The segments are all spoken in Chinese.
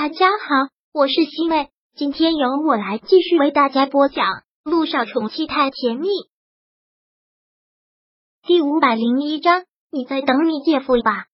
大家好，我是西妹，今天由我来继续为大家播讲《陆少宠妻太甜蜜》第五百零一章。你在等你姐夫吧？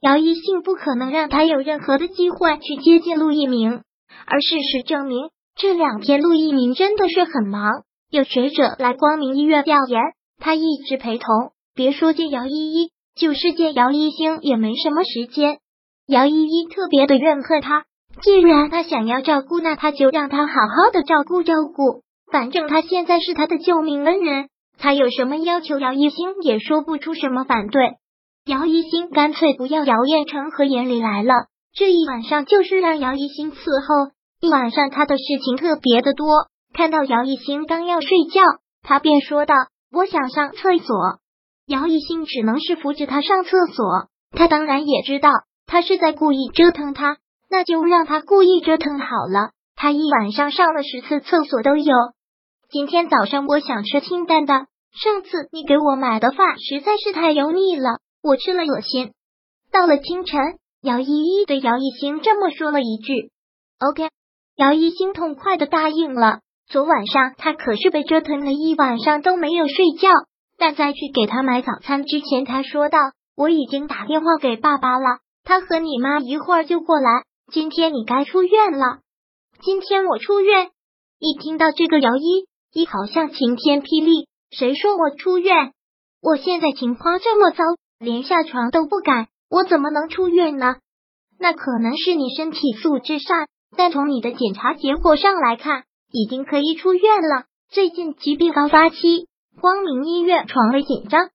姚一信不可能让他有任何的机会去接近陆一鸣，而事实证明，这两天陆一鸣真的是很忙。有学者来光明医院调研，他一直陪同。别说见姚依依，就是见姚一星也没什么时间。姚依依特别的怨恨他，既然他想要照顾，那他就让他好好的照顾照顾。反正他现在是他的救命恩人，他有什么要求，姚一星也说不出什么反对。姚一星干脆不要姚彦成和严离来了，这一晚上就是让姚一星伺候一晚上。他的事情特别的多。看到姚一星刚要睡觉，他便说道：“我想上厕所。”姚一星只能是扶着他上厕所。他当然也知道。他是在故意折腾他，那就让他故意折腾好了。他一晚上上了十次厕所都有。今天早上我想吃清淡的，上次你给我买的饭实在是太油腻了，我吃了恶心。到了清晨，姚依依对姚一星这么说了一句：“OK。”姚一星痛快的答应了。昨晚上他可是被折腾了一晚上都没有睡觉，但在去给他买早餐之前，他说道：“我已经打电话给爸爸了。”他和你妈一会儿就过来。今天你该出院了。今天我出院。一听到这个，姚一一好像晴天霹雳。谁说我出院？我现在情况这么糟，连下床都不敢，我怎么能出院呢？那可能是你身体素质差，但从你的检查结果上来看，已经可以出院了。最近疾病高发期，光明医院床位紧张，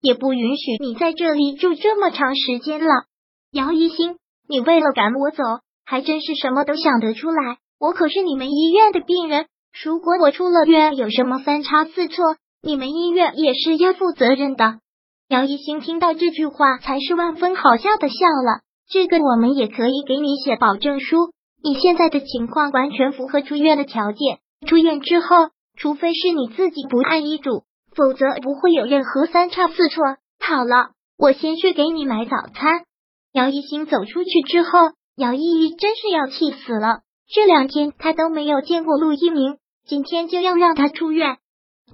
也不允许你在这里住这么长时间了。姚一星，你为了赶我走，还真是什么都想得出来。我可是你们医院的病人，如果我出了院有什么三差四错，你们医院也是要负责任的。姚一星听到这句话，才是万分好笑的笑了。这个我们也可以给你写保证书，你现在的情况完全符合出院的条件。出院之后，除非是你自己不按医嘱，否则不会有任何三差四错。好了，我先去给你买早餐。姚一星走出去之后，姚依依真是要气死了。这两天他都没有见过陆一鸣，今天就要让他出院。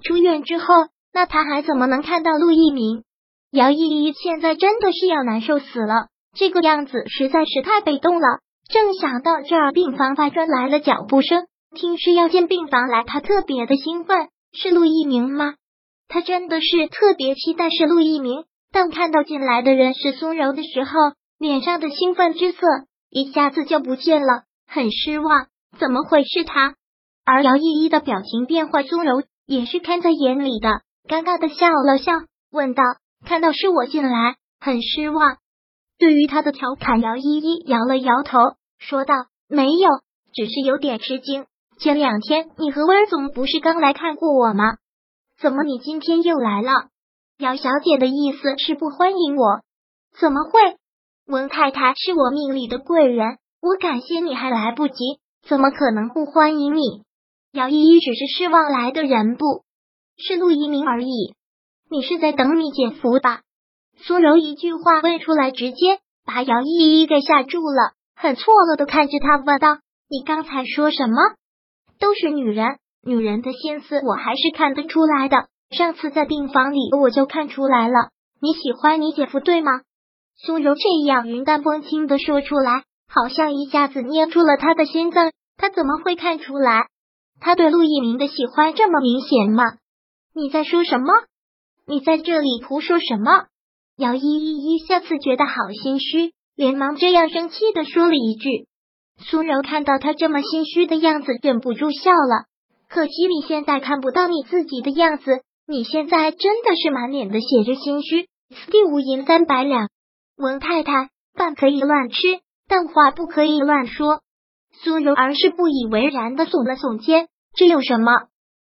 出院之后，那他还怎么能看到陆一鸣？姚依依现在真的是要难受死了，这个样子实在是太被动了。正想到这儿，病房外传来了脚步声，听是要进病房来，他特别的兴奋。是陆一鸣吗？他真的是特别期待是陆一鸣，但看到进来的人是苏柔的时候。脸上的兴奋之色一下子就不见了，很失望，怎么会是他？而姚依依的表情变化，苏柔也是看在眼里的，尴尬的笑了笑，问道：“看到是我进来，很失望。”对于他的调侃，姚依依摇了摇头，说道：“没有，只是有点吃惊。前两天你和温总不是刚来看过我吗？怎么你今天又来了？姚小姐的意思是不欢迎我？怎么会？”温太太是我命里的贵人，我感谢你还来不及，怎么可能不欢迎你？姚依依只是失望来的人，不是陆一鸣而已。你是在等你姐夫吧？苏柔一句话问出来，直接把姚依依给吓住了，很错愕的看着他问道：“你刚才说什么？都是女人，女人的心思我还是看得出来的。上次在病房里我就看出来了，你喜欢你姐夫对吗？”苏柔这样云淡风轻的说出来，好像一下子捏住了他的心脏。他怎么会看出来？他对陆一鸣的喜欢这么明显吗？你在说什么？你在这里胡说什么？姚依依一下子觉得好心虚，连忙这样生气的说了一句。苏柔看到他这么心虚的样子，忍不住笑了。可惜你现在看不到你自己的样子，你现在真的是满脸的写着心虚。此地无银三百两。文太太，饭可以乱吃，但话不可以乱说。苏柔儿是不以为然的耸了耸肩，这有什么？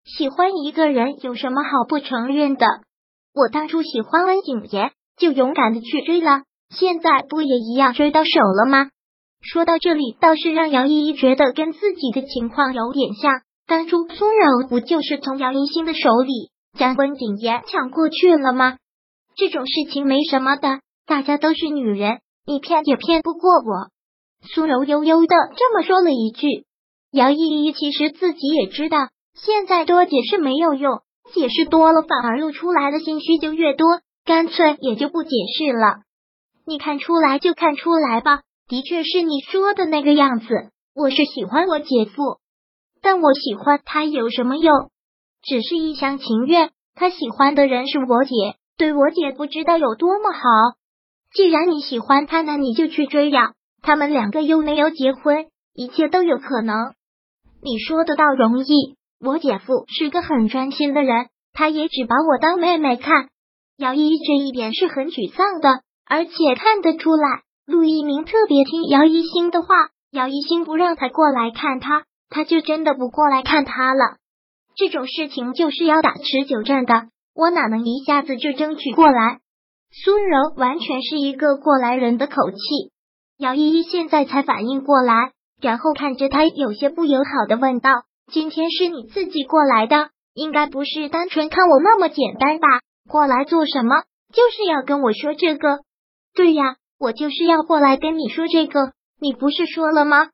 喜欢一个人有什么好不承认的？我当初喜欢温景言，就勇敢的去追了，现在不也一样追到手了吗？说到这里，倒是让姚依依觉得跟自己的情况有点像。当初苏柔不就是从姚一星的手里将温景言抢过去了吗？这种事情没什么的。大家都是女人，你骗也骗不过我。苏柔悠悠的这么说了一句。姚依依其实自己也知道，现在多解释没有用，解释多了反而露出来的心虚就越多，干脆也就不解释了。你看出来就看出来吧，的确是你说的那个样子。我是喜欢我姐夫，但我喜欢他有什么用？只是一厢情愿。他喜欢的人是我姐，对我姐不知道有多么好。既然你喜欢他，那你就去追呀。他们两个又没有结婚，一切都有可能。你说的倒容易，我姐夫是个很专心的人，他也只把我当妹妹看。姚依这一点是很沮丧的，而且看得出来，陆一鸣特别听姚一星的话。姚一星不让他过来看他，他就真的不过来看他了。这种事情就是要打持久战的，我哪能一下子就争取过来？苏柔完全是一个过来人的口气，姚依依现在才反应过来。然后看着他，有些不友好的问道：“今天是你自己过来的，应该不是单纯看我那么简单吧？过来做什么？就是要跟我说这个？对呀，我就是要过来跟你说这个。你不是说了吗？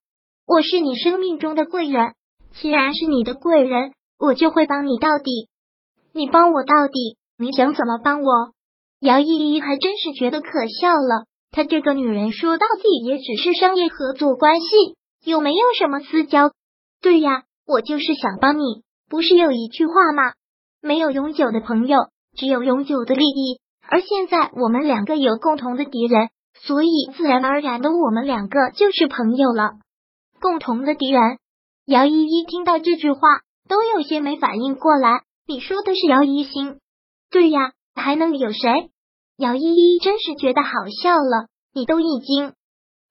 我是你生命中的贵人，既然是你的贵人，我就会帮你到底。你帮我到底，你想怎么帮我？”姚依依还真是觉得可笑了，她这个女人说到底也只是商业合作关系。有没有什么私交？对呀，我就是想帮你。不是有一句话吗？没有永久的朋友，只有永久的利益。而现在我们两个有共同的敌人，所以自然而然的，我们两个就是朋友了。共同的敌人，姚依依听到这句话都有些没反应过来。你说的是姚一星？对呀，还能有谁？姚依依真是觉得好笑了。你都已经。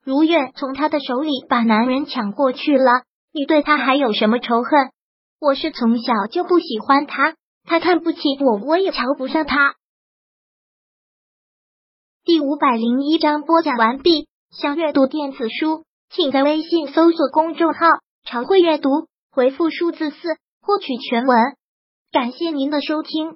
如愿从他的手里把男人抢过去了，你对他还有什么仇恨？我是从小就不喜欢他，他看不起我，我也瞧不上他。第五百零一章播讲完毕。想阅读电子书，请在微信搜索公众号“常会阅读”，回复数字四获取全文。感谢您的收听。